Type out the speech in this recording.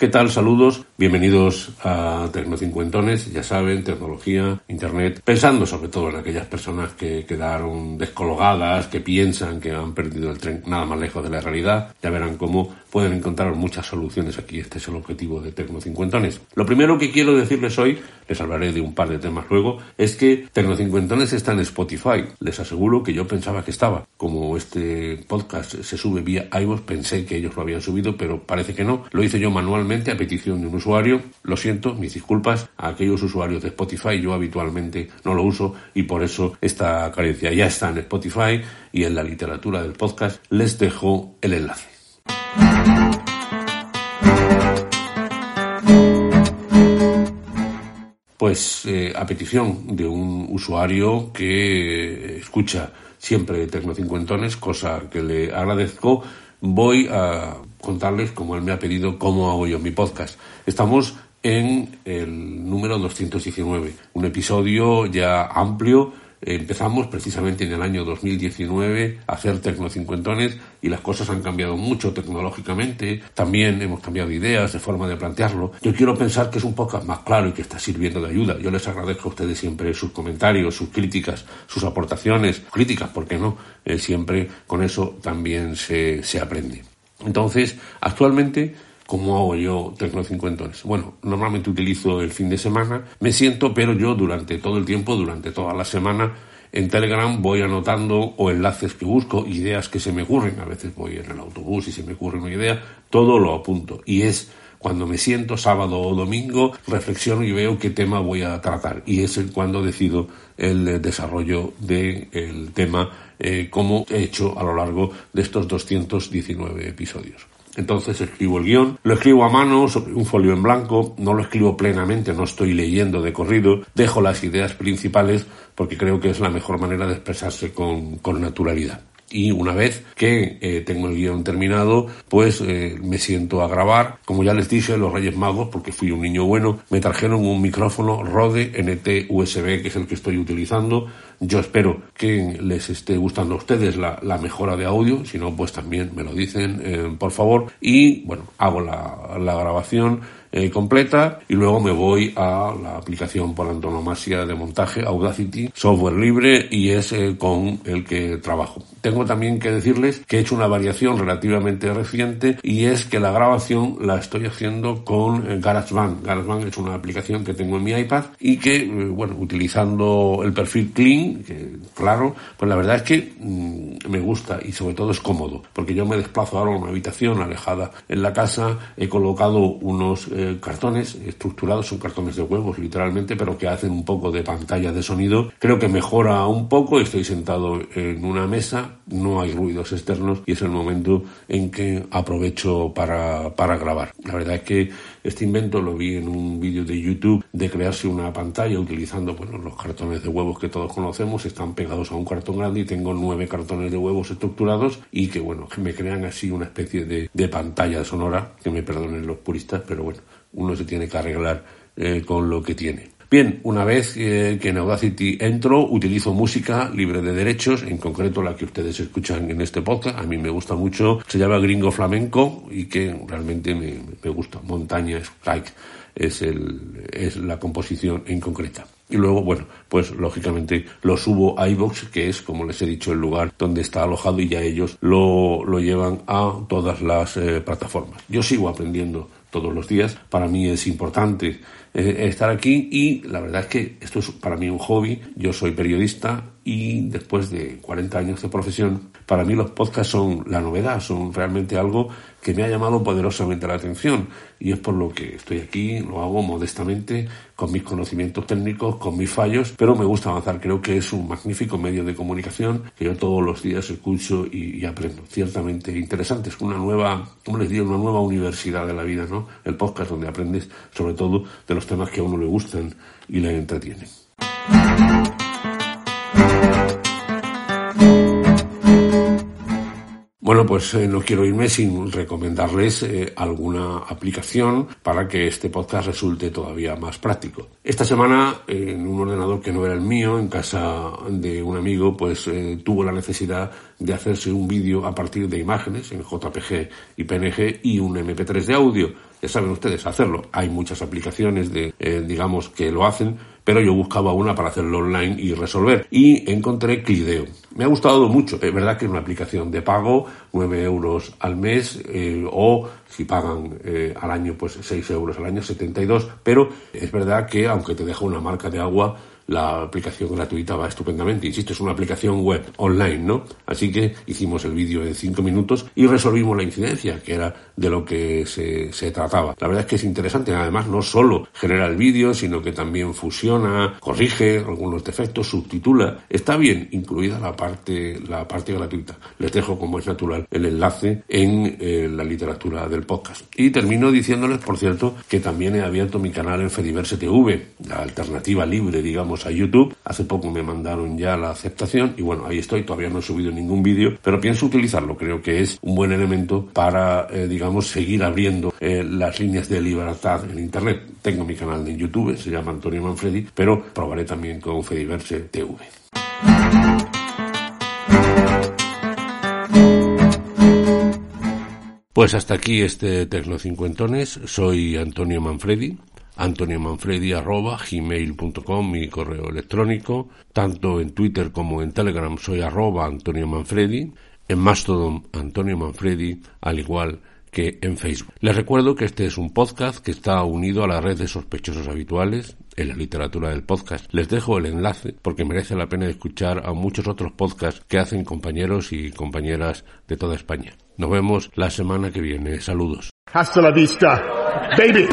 ¿Qué tal? Saludos. Bienvenidos a Tecnocincuentones. Ya saben, tecnología, internet, pensando sobre todo en aquellas personas que quedaron descologadas, que piensan que han perdido el tren nada más lejos de la realidad. Ya verán cómo pueden encontrar muchas soluciones aquí. Este es el objetivo de Tecnocincuentones. Lo primero que quiero decirles hoy, les hablaré de un par de temas luego, es que Tecnocincuentones está en Spotify. Les aseguro que yo pensaba que estaba. Como este podcast se sube vía iVoox, pensé que ellos lo habían subido, pero parece que no. Lo hice yo manualmente a petición de un usuario. Lo siento, mis disculpas a aquellos usuarios de Spotify. Yo habitualmente no lo uso y por eso esta carencia ya está en Spotify y en la literatura del podcast les dejo el enlace. Pues eh, a petición de un usuario que escucha siempre Tecnocincuentones, cosa que le agradezco, voy a contarles, como él me ha pedido, cómo hago yo mi podcast. Estamos en el número 219, un episodio ya amplio. Empezamos precisamente en el año 2019 a hacer tecnocincuentones y las cosas han cambiado mucho tecnológicamente. También hemos cambiado ideas de forma de plantearlo. Yo quiero pensar que es un podcast más claro y que está sirviendo de ayuda. Yo les agradezco a ustedes siempre sus comentarios, sus críticas, sus aportaciones, críticas, ¿por qué no? Eh, siempre con eso también se, se aprende. Entonces, actualmente, ¿cómo hago yo tecnocincuentones? Bueno, normalmente utilizo el fin de semana, me siento, pero yo durante todo el tiempo, durante toda la semana, en Telegram voy anotando o enlaces que busco, ideas que se me ocurren, a veces voy en el autobús y se me ocurre una idea, todo lo apunto. Y es cuando me siento sábado o domingo, reflexiono y veo qué tema voy a tratar. Y es cuando decido el desarrollo del tema eh, como he hecho a lo largo de estos 219 episodios. Entonces escribo el guion, lo escribo a mano sobre un folio en blanco, no lo escribo plenamente, no estoy leyendo de corrido, dejo las ideas principales porque creo que es la mejor manera de expresarse con naturalidad y una vez que eh, tengo el guion terminado, pues eh, me siento a grabar. Como ya les dije, los Reyes Magos, porque fui un niño bueno, me trajeron un micrófono Rode NT USB, que es el que estoy utilizando. Yo espero que les esté gustando a ustedes la, mejora de audio, si no, pues también me lo dicen, eh, por favor. Y bueno, hago la grabación eh, completa y luego me voy a la aplicación por antonomasia de montaje Audacity, software libre y es eh, con el que trabajo. Tengo también que decirles que he hecho una variación relativamente reciente y es que la grabación la estoy haciendo con eh, GarageBand. GarageBand es una aplicación que tengo en mi iPad y que, bueno, utilizando el perfil clean, que claro, pues la verdad es que mm, me gusta y sobre todo es cómodo, porque yo me desplazo ahora a una habitación alejada en la casa, he colocado unos eh, cartones estructurados, son cartones de huevos literalmente, pero que hacen un poco de pantalla de sonido. Creo que mejora un poco, estoy sentado en una mesa, no hay ruidos externos y es el momento en que aprovecho para, para grabar. La verdad es que este invento lo vi en un vídeo de YouTube de crearse una pantalla utilizando bueno, los cartones de huevos que todos conocemos, están pegados a un cartón grande y tengo nueve cartones de huevos estructurados y que bueno, que me crean así una especie de, pantalla sonora, que me perdonen los puristas, pero bueno, uno se tiene que arreglar eh, con lo que tiene. Bien, una vez eh, que en Audacity entro, utilizo música libre de derechos, en concreto la que ustedes escuchan en este podcast. A mí me gusta mucho, se llama Gringo Flamenco y que realmente me, gusta. Montaña Strike es, el, es la composición en concreta. Y luego, bueno, pues lógicamente lo subo a iVoox, que es, como les he dicho, el lugar donde está alojado y ya ellos lo, lo llevan a todas las eh, plataformas. Yo sigo aprendiendo todos los días. Para mí es importante eh, estar aquí y la verdad es que esto es para mí un hobby. Yo soy periodista, y después de 40 años de profesión, para mí los podcasts son la novedad, son realmente algo que me ha llamado poderosamente la atención y es por lo que estoy aquí, lo hago modestamente, con mis conocimientos técnicos, con mis fallos, pero me gusta avanzar. Creo que es un magnífico medio de comunicación que yo todos los días escucho y, aprendo. Ciertamente interesante, es una nueva, como les digo, una nueva universidad de la vida, ¿no? El podcast donde aprendes sobre todo de los temas que a uno le gustan y le entretienen. Bueno, pues eh, no quiero irme sin recomendarles eh, alguna aplicación para que este podcast resulte todavía más práctico. Esta semana, en un ordenador que no era el mío, en casa de un amigo, pues eh, tuvo la necesidad de hacerse un vídeo a partir de imágenes en JPG y PNG y un MP3 de audio. Ya saben ustedes hacerlo. Hay muchas aplicaciones de, digamos, que lo hacen, pero yo buscaba una para hacerlo online y resolver. Y encontré Clideo. Me ha gustado mucho. Es verdad que es una aplicación de pago, 9 euros al mes, eh, o si pagan eh, al año, pues 6 euros al año, 72. Pero es verdad que aunque te deja una marca de agua, la aplicación gratuita va estupendamente. Insisto, es una aplicación web online, ¿no? Así que hicimos el vídeo en cinco minutos y resolvimos la incidencia, que era de lo que se, se trataba. La verdad es que es interesante. Además, no solo genera el vídeo, sino que también fusiona, corrige algunos defectos, subtitula. Está bien incluida la parte, la parte gratuita. Les dejo, como es natural, el enlace en eh, la literatura del podcast. Y termino diciéndoles, por cierto, que también he abierto mi canal en Fediverse TV, la alternativa libre, digamos, a YouTube. Hace poco me mandaron ya la aceptación y bueno, ahí estoy. Todavía no he subido ningún vídeo, pero pienso utilizarlo. Creo que es un buen elemento para, eh, digamos, seguir abriendo eh, las líneas de libertad en Internet. Tengo mi canal de YouTube, se llama Antonio Manfredi, pero probaré también con Fediverse TV. Pues hasta aquí este Tecnocincuentones. Soy Antonio Manfredi antoniomanfredi.gmail.com, mi correo electrónico. Tanto en Twitter como en Telegram soy arroba Antonio Manfredi. En Mastodon, Antonio Manfredi, al igual que en Facebook. Les recuerdo que este es un podcast que está unido a la red de sospechosos habituales en la literatura del podcast. Les dejo el enlace porque merece la pena escuchar a muchos otros podcasts que hacen compañeros y compañeras de toda España. Nos vemos la semana que viene. Saludos. Hasta la vista, baby.